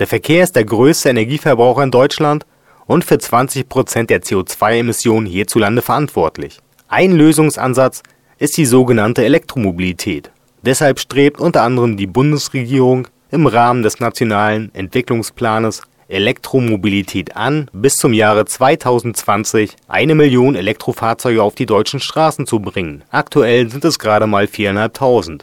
Der Verkehr ist der größte Energieverbraucher in Deutschland und für 20 Prozent der CO2-Emissionen hierzulande verantwortlich. Ein Lösungsansatz ist die sogenannte Elektromobilität. Deshalb strebt unter anderem die Bundesregierung im Rahmen des Nationalen Entwicklungsplanes Elektromobilität an, bis zum Jahre 2020 eine Million Elektrofahrzeuge auf die deutschen Straßen zu bringen. Aktuell sind es gerade mal 4.500.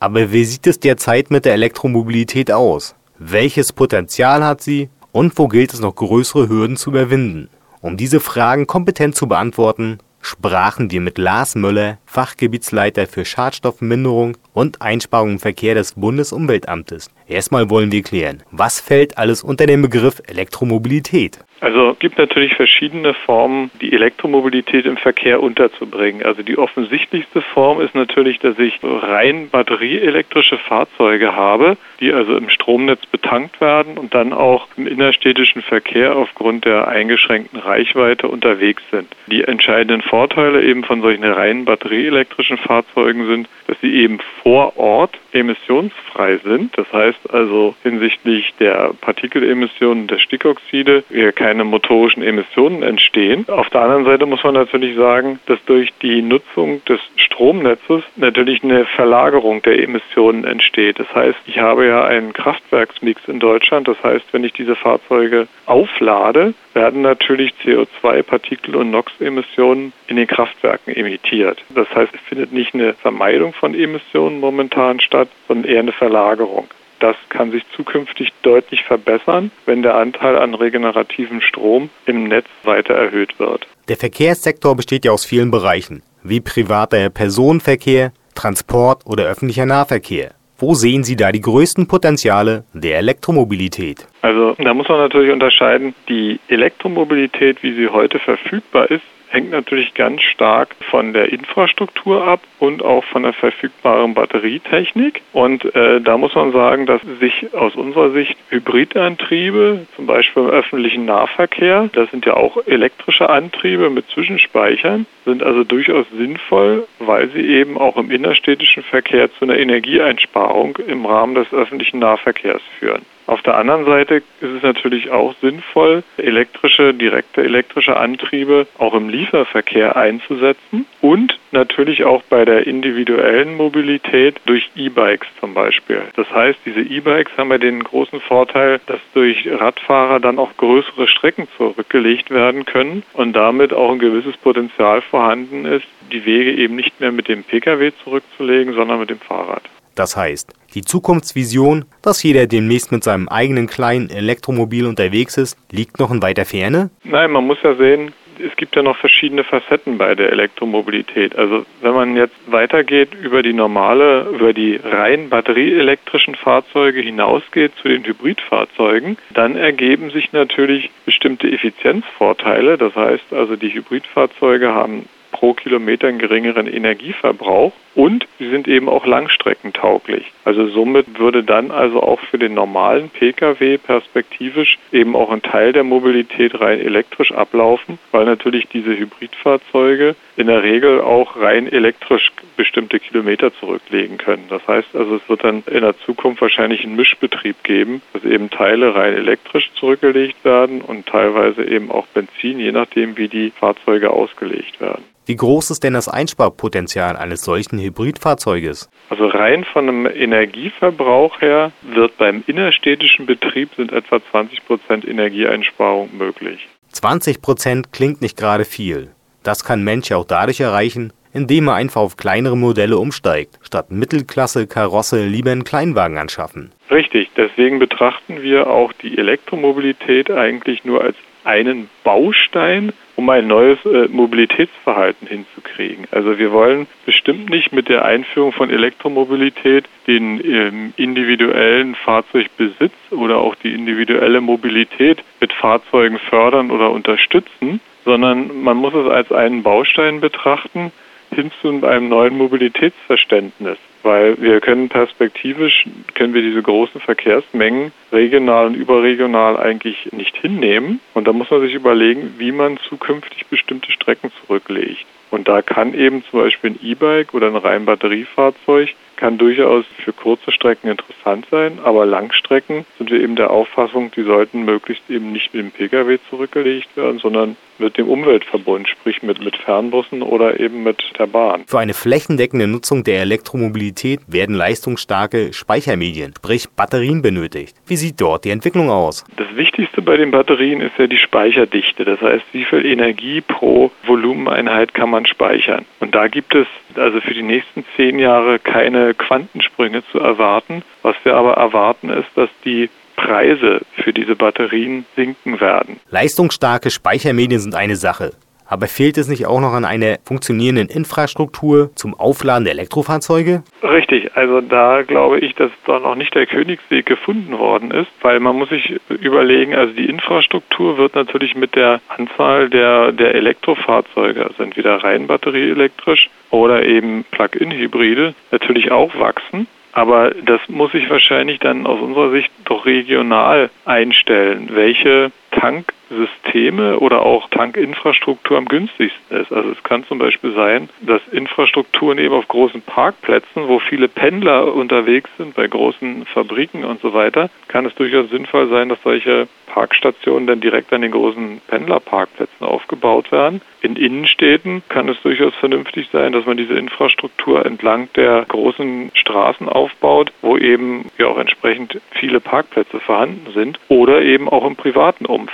Aber wie sieht es derzeit mit der Elektromobilität aus? Welches Potenzial hat sie und wo gilt es noch größere Hürden zu überwinden? Um diese Fragen kompetent zu beantworten, sprachen wir mit Lars Möller, Fachgebietsleiter für Schadstoffminderung und Einsparung im Verkehr des Bundesumweltamtes. Erstmal wollen wir klären, was fällt alles unter den Begriff Elektromobilität? Also es gibt natürlich verschiedene Formen, die Elektromobilität im Verkehr unterzubringen. Also die offensichtlichste Form ist natürlich, dass ich rein batterieelektrische Fahrzeuge habe, die also im Stromnetz betankt werden und dann auch im innerstädtischen Verkehr aufgrund der eingeschränkten Reichweite unterwegs sind. Die entscheidenden Vorteile eben von solchen rein batterieelektrischen Fahrzeugen sind, dass sie eben vor Ort emissionsfrei sind. Das heißt also hinsichtlich der Partikelemissionen der Stickoxide keine motorischen Emissionen entstehen. Auf der anderen Seite muss man natürlich sagen, dass durch die Nutzung des Stromnetzes natürlich eine Verlagerung der Emissionen entsteht. Das heißt, ich habe ja einen Kraftwerksmix in Deutschland. Das heißt, wenn ich diese Fahrzeuge auflade, werden natürlich CO2, Partikel und NOx-Emissionen in den Kraftwerken emittiert. Das heißt, es findet nicht eine Vermeidung von Emissionen momentan statt, sondern eher eine Verlagerung. Das kann sich zukünftig deutlich verbessern, wenn der Anteil an regenerativem Strom im Netz weiter erhöht wird. Der Verkehrssektor besteht ja aus vielen Bereichen, wie privater Personenverkehr, Transport oder öffentlicher Nahverkehr. Wo sehen Sie da die größten Potenziale der Elektromobilität? Also da muss man natürlich unterscheiden, die Elektromobilität, wie sie heute verfügbar ist, hängt natürlich ganz stark von der Infrastruktur ab und auch von der verfügbaren Batterietechnik. Und äh, da muss man sagen, dass sich aus unserer Sicht Hybridantriebe, zum Beispiel im öffentlichen Nahverkehr, das sind ja auch elektrische Antriebe mit Zwischenspeichern, sind also durchaus sinnvoll, weil sie eben auch im innerstädtischen Verkehr zu einer Energieeinsparung im Rahmen des öffentlichen Nahverkehrs führen. Auf der anderen Seite ist es natürlich auch sinnvoll, elektrische, direkte elektrische Antriebe auch im Lieferverkehr einzusetzen und natürlich auch bei der individuellen Mobilität durch E-Bikes zum Beispiel. Das heißt, diese E-Bikes haben ja den großen Vorteil, dass durch Radfahrer dann auch größere Strecken zurückgelegt werden können und damit auch ein gewisses Potenzial vorhanden ist, die Wege eben nicht mehr mit dem Pkw zurückzulegen, sondern mit dem Fahrrad. Das heißt, die Zukunftsvision, dass jeder demnächst mit seinem eigenen kleinen Elektromobil unterwegs ist, liegt noch in weiter Ferne? Nein, man muss ja sehen, es gibt ja noch verschiedene Facetten bei der Elektromobilität. Also wenn man jetzt weitergeht über die normale, über die rein batterieelektrischen Fahrzeuge hinausgeht zu den Hybridfahrzeugen, dann ergeben sich natürlich bestimmte Effizienzvorteile. Das heißt also, die Hybridfahrzeuge haben pro Kilometer einen geringeren Energieverbrauch und sie sind eben auch langstreckentauglich. Also somit würde dann also auch für den normalen Pkw perspektivisch eben auch ein Teil der Mobilität rein elektrisch ablaufen, weil natürlich diese Hybridfahrzeuge in der Regel auch rein elektrisch bestimmte Kilometer zurücklegen können. Das heißt also, es wird dann in der Zukunft wahrscheinlich einen Mischbetrieb geben, dass eben Teile rein elektrisch zurückgelegt werden und teilweise eben auch Benzin, je nachdem, wie die Fahrzeuge ausgelegt werden. Wie groß ist denn das Einsparpotenzial eines solchen Hybridfahrzeuges? Also rein von einem Energieverbrauch her wird beim innerstädtischen Betrieb sind etwa 20 Prozent Energieeinsparung möglich. 20 Prozent klingt nicht gerade viel. Das kann Mensch auch dadurch erreichen, indem er einfach auf kleinere Modelle umsteigt, statt Mittelklasse Karosse lieber einen Kleinwagen anschaffen. Richtig, deswegen betrachten wir auch die Elektromobilität eigentlich nur als einen Baustein, um ein neues äh, Mobilitätsverhalten hinzukriegen. Also wir wollen bestimmt nicht mit der Einführung von Elektromobilität den ähm, individuellen Fahrzeugbesitz oder auch die individuelle Mobilität mit Fahrzeugen fördern oder unterstützen, sondern man muss es als einen Baustein betrachten hin zu einem neuen Mobilitätsverständnis weil wir können perspektivisch, können wir diese großen Verkehrsmengen regional und überregional eigentlich nicht hinnehmen. Und da muss man sich überlegen, wie man zukünftig bestimmte Strecken zurücklegt. Und da kann eben zum Beispiel ein E-Bike oder ein rein Batteriefahrzeug kann durchaus für kurze Strecken interessant sein, aber Langstrecken sind wir eben der Auffassung, die sollten möglichst eben nicht mit dem Pkw zurückgelegt werden, sondern mit dem Umweltverbund, sprich mit, mit Fernbussen oder eben mit der Bahn. Für eine flächendeckende Nutzung der Elektromobilität werden leistungsstarke Speichermedien, sprich Batterien benötigt. Wie sieht dort die Entwicklung aus? Das Wichtigste bei den Batterien ist ja die Speicherdichte. Das heißt, wie viel Energie pro Volumeneinheit kann man speichern. Und da gibt es also für die nächsten zehn Jahre keine Quantensprünge zu erwarten. Was wir aber erwarten ist, dass die Preise für diese Batterien sinken werden. Leistungsstarke Speichermedien sind eine Sache. Aber fehlt es nicht auch noch an einer funktionierenden Infrastruktur zum Aufladen der Elektrofahrzeuge? Richtig, also da glaube ich, dass da noch nicht der Königsweg gefunden worden ist, weil man muss sich überlegen, also die Infrastruktur wird natürlich mit der Anzahl der, der Elektrofahrzeuge, also entweder rein batterieelektrisch oder eben Plug-in-Hybride, natürlich auch wachsen. Aber das muss sich wahrscheinlich dann aus unserer Sicht doch regional einstellen, welche Tanksysteme oder auch Tankinfrastruktur am günstigsten ist. Also es kann zum Beispiel sein, dass Infrastrukturen eben auf großen Parkplätzen, wo viele Pendler unterwegs sind, bei großen Fabriken und so weiter, kann es durchaus sinnvoll sein, dass solche Parkstationen dann direkt an den großen Pendlerparkplätzen aufgebaut werden. In Innenstädten kann es durchaus vernünftig sein, dass man diese Infrastruktur entlang der großen Straßen aufbaut, wo eben ja auch entsprechend viele Parkplätze vorhanden sind oder eben auch im privaten Umfeld.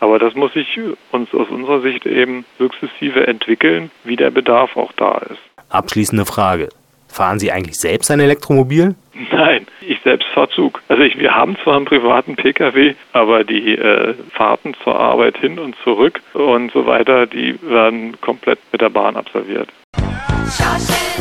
Aber das muss sich uns aus unserer Sicht eben sukzessive entwickeln, wie der Bedarf auch da ist. Abschließende Frage. Fahren Sie eigentlich selbst ein Elektromobil? Nein, ich selbst fahre Zug. Also ich, wir haben zwar einen privaten Pkw, aber die äh, Fahrten zur Arbeit hin und zurück und so weiter, die werden komplett mit der Bahn absolviert. Schau